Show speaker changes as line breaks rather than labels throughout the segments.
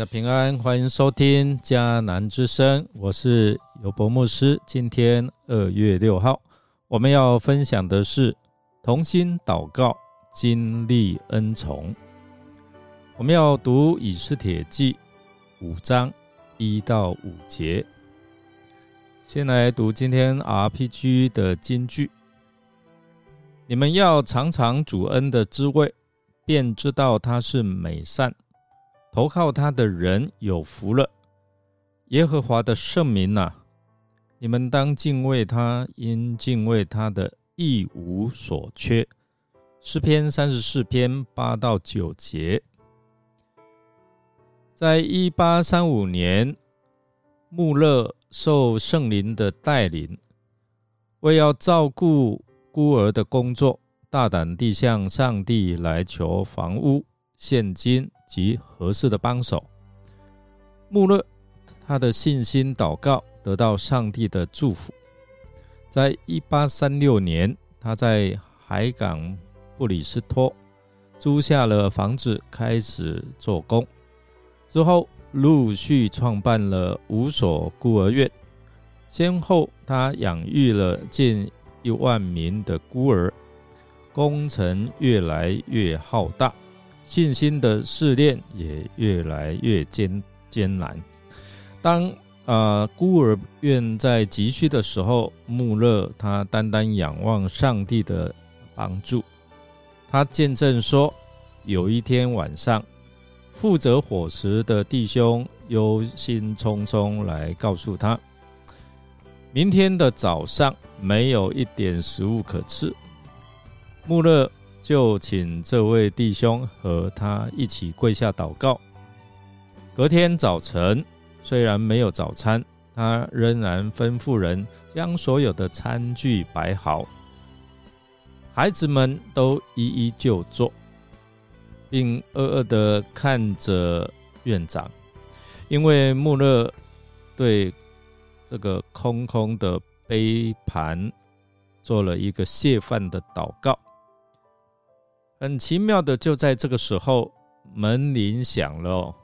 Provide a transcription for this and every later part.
家平安，欢迎收听迦南之声，我是尤博牧师。今天二月六号，我们要分享的是同心祷告，经历恩宠。我们要读以斯帖记五章一到五节。先来读今天 RPG 的金句：你们要尝尝主恩的滋味，便知道他是美善。投靠他的人有福了，耶和华的圣名呐，你们当敬畏他，因敬畏他的一无所缺。诗篇三十四篇八到九节，在一八三五年，穆勒受圣灵的带领，为要照顾孤儿的工作，大胆地向上帝来求房屋、现金。及合适的帮手，穆勒他的信心祷告得到上帝的祝福。在一八三六年，他在海港布里斯托租下了房子，开始做工。之后陆续创办了五所孤儿院，先后他养育了近一万名的孤儿。工程越来越浩大。信心的试炼也越来越艰艰难。当啊孤儿院在急需的时候，穆勒他单单仰望上帝的帮助。他见证说，有一天晚上，负责伙食的弟兄忧心忡忡来告诉他，明天的早上没有一点食物可吃。穆勒。就请这位弟兄和他一起跪下祷告。隔天早晨，虽然没有早餐，他仍然吩咐人将所有的餐具摆好，孩子们都一一就坐，并恶恶的看着院长，因为穆勒对这个空空的杯盘做了一个谢饭的祷告。很奇妙的，就在这个时候，门铃响了。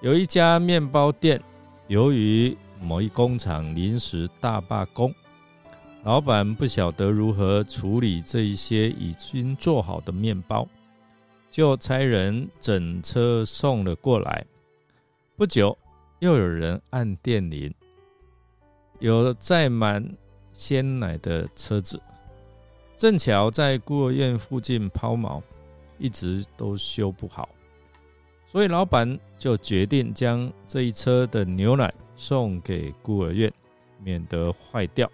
有一家面包店，由于某一工厂临时大罢工，老板不晓得如何处理这一些已经做好的面包，就差人整车送了过来。不久，又有人按电铃，有载满鲜奶的车子。正巧在孤儿院附近抛锚，一直都修不好，所以老板就决定将这一车的牛奶送给孤儿院，免得坏掉。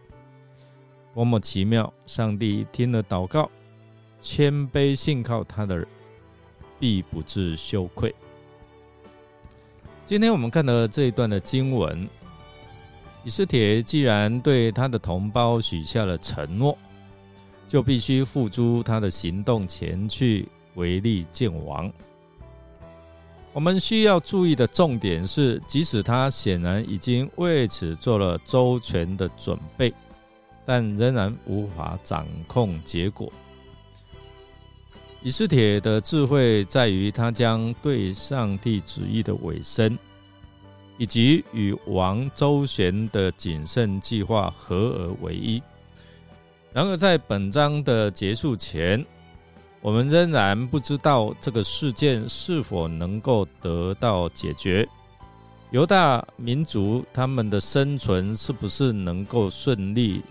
多么奇妙！上帝听了祷告，谦卑信靠他的人，必不致羞愧。今天我们看到这一段的经文，以斯帖既然对他的同胞许下了承诺。就必须付诸他的行动前去为力见王。我们需要注意的重点是，即使他显然已经为此做了周全的准备，但仍然无法掌控结果。以斯帖的智慧在于，他将对上帝旨意的尾声，以及与王周旋的谨慎计划合而为一。然而，在本章的结束前，我们仍然不知道这个事件是否能够得到解决。犹大民族他们的生存是不是能够顺利？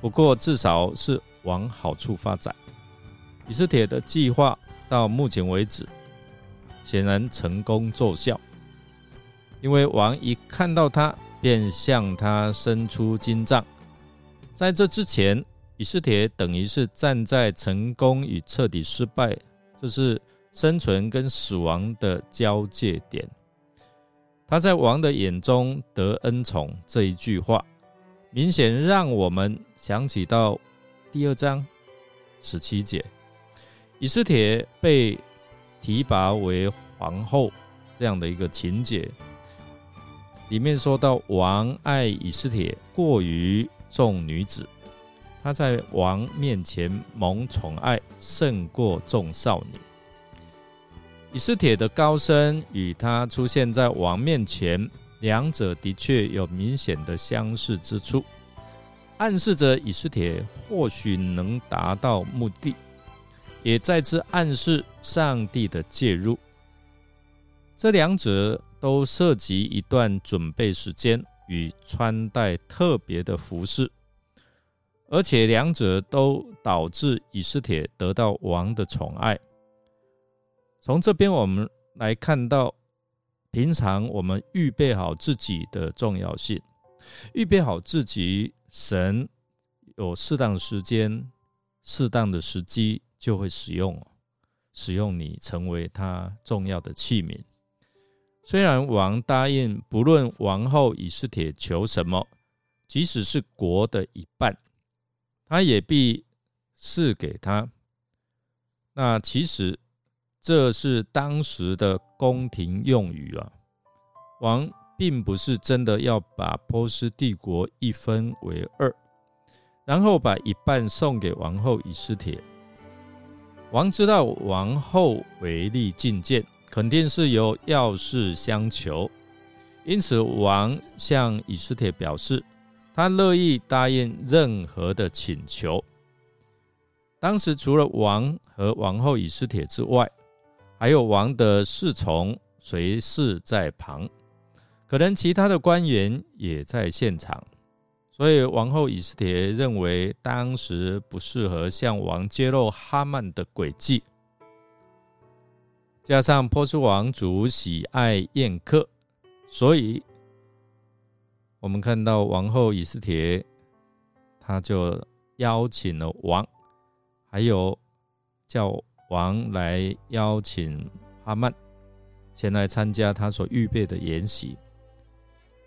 不过，至少是往好处发展。以斯帖的计划到目前为止显然成功奏效，因为王一看到他，便向他伸出金杖。在这之前，以斯帖等于是站在成功与彻底失败，就是生存跟死亡的交界点。他在王的眼中得恩宠这一句话，明显让我们想起到第二章十七节，以斯帖被提拔为皇后这样的一个情节，里面说到王爱以斯帖过于。众女子，她在王面前蒙宠爱，胜过众少女。以斯帖的高升与他出现在王面前，两者的确有明显的相似之处，暗示着以斯帖或许能达到目的，也再次暗示上帝的介入。这两者都涉及一段准备时间与穿戴特别的服饰，而且两者都导致以斯帖得到王的宠爱。从这边我们来看到，平常我们预备好自己的重要性，预备好自己，神有适当时间、适当的时机就会使用，使用你成为他重要的器皿。虽然王答应，不论王后以斯铁求什么，即使是国的一半，他也必赐给他。那其实。这是当时的宫廷用语啊，王并不是真的要把波斯帝国一分为二，然后把一半送给王后以斯铁。王知道王后唯利进谏，肯定是有要事相求，因此王向以斯帖表示，他乐意答应任何的请求。当时除了王和王后以斯帖之外，还有王的侍从随侍在旁，可能其他的官员也在现场，所以王后以斯帖认为当时不适合向王揭露哈曼的诡计。加上波斯王族喜爱宴客，所以我们看到王后以斯帖，他就邀请了王，还有叫。王来邀请哈曼前来参加他所预备的筵席。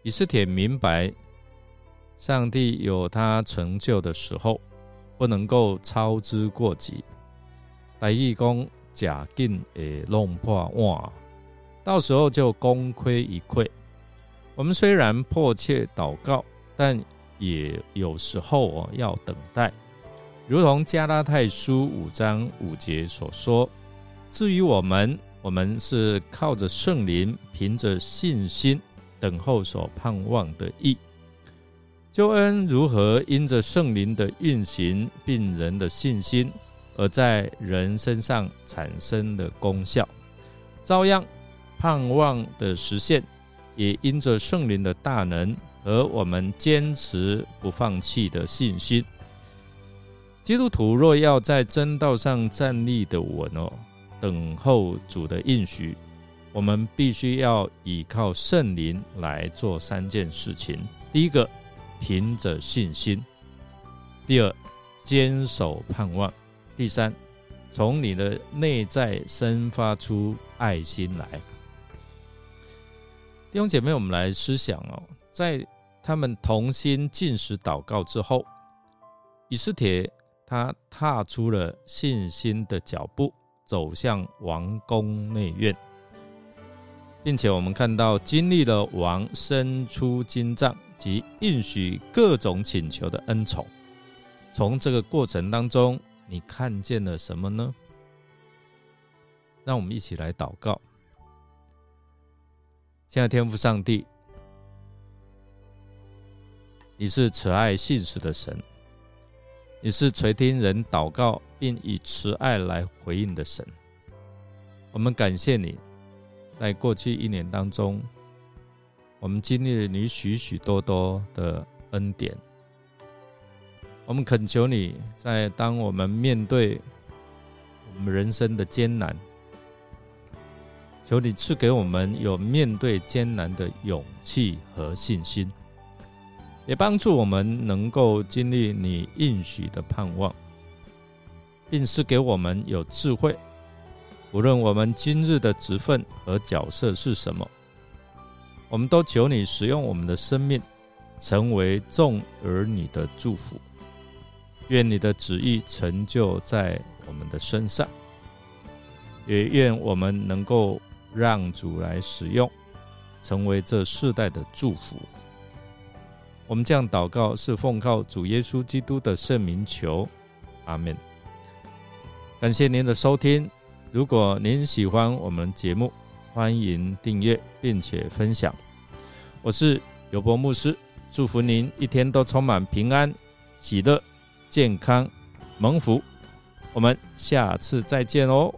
以斯帖明白，上帝有他成就的时候，不能够操之过急。大义公假定诶弄破哇，到时候就功亏一篑。我们虽然迫切祷告，但也有时候哦要等待。如同加拉太书五章五节所说：“至于我们，我们是靠着圣灵，凭着信心等候所盼望的意。救恩如何因着圣灵的运行，病人的信心而在人身上产生的功效，照样盼望的实现，也因着圣灵的大能和我们坚持不放弃的信心。”基督徒若要在真道上站立的稳哦，等候主的应许，我们必须要依靠圣灵来做三件事情：第一个，凭着信心；第二，坚守盼望；第三，从你的内在生发出爱心来。弟兄姐妹，我们来思想哦，在他们同心进食祷告之后，以斯帖。他踏出了信心的脚步，走向王宫内院，并且我们看到经历了王伸出金杖及应许各种请求的恩宠。从这个过程当中，你看见了什么呢？让我们一起来祷告。亲爱天父上帝，你是慈爱信实的神。你是垂听人祷告，并以慈爱来回应的神。我们感谢你，在过去一年当中，我们经历了你许许多多的恩典。我们恳求你在当我们面对我们人生的艰难，求你赐给我们有面对艰难的勇气和信心。也帮助我们能够经历你应许的盼望，并赐给我们有智慧。无论我们今日的职分和角色是什么，我们都求你使用我们的生命，成为众儿女的祝福。愿你的旨意成就在我们的身上，也愿我们能够让主来使用，成为这世代的祝福。我们这样祷告，是奉靠主耶稣基督的圣名求，阿门。感谢您的收听。如果您喜欢我们节目，欢迎订阅并且分享。我是尤伯牧师，祝福您一天都充满平安、喜乐。健康蒙福。我们下次再见哦。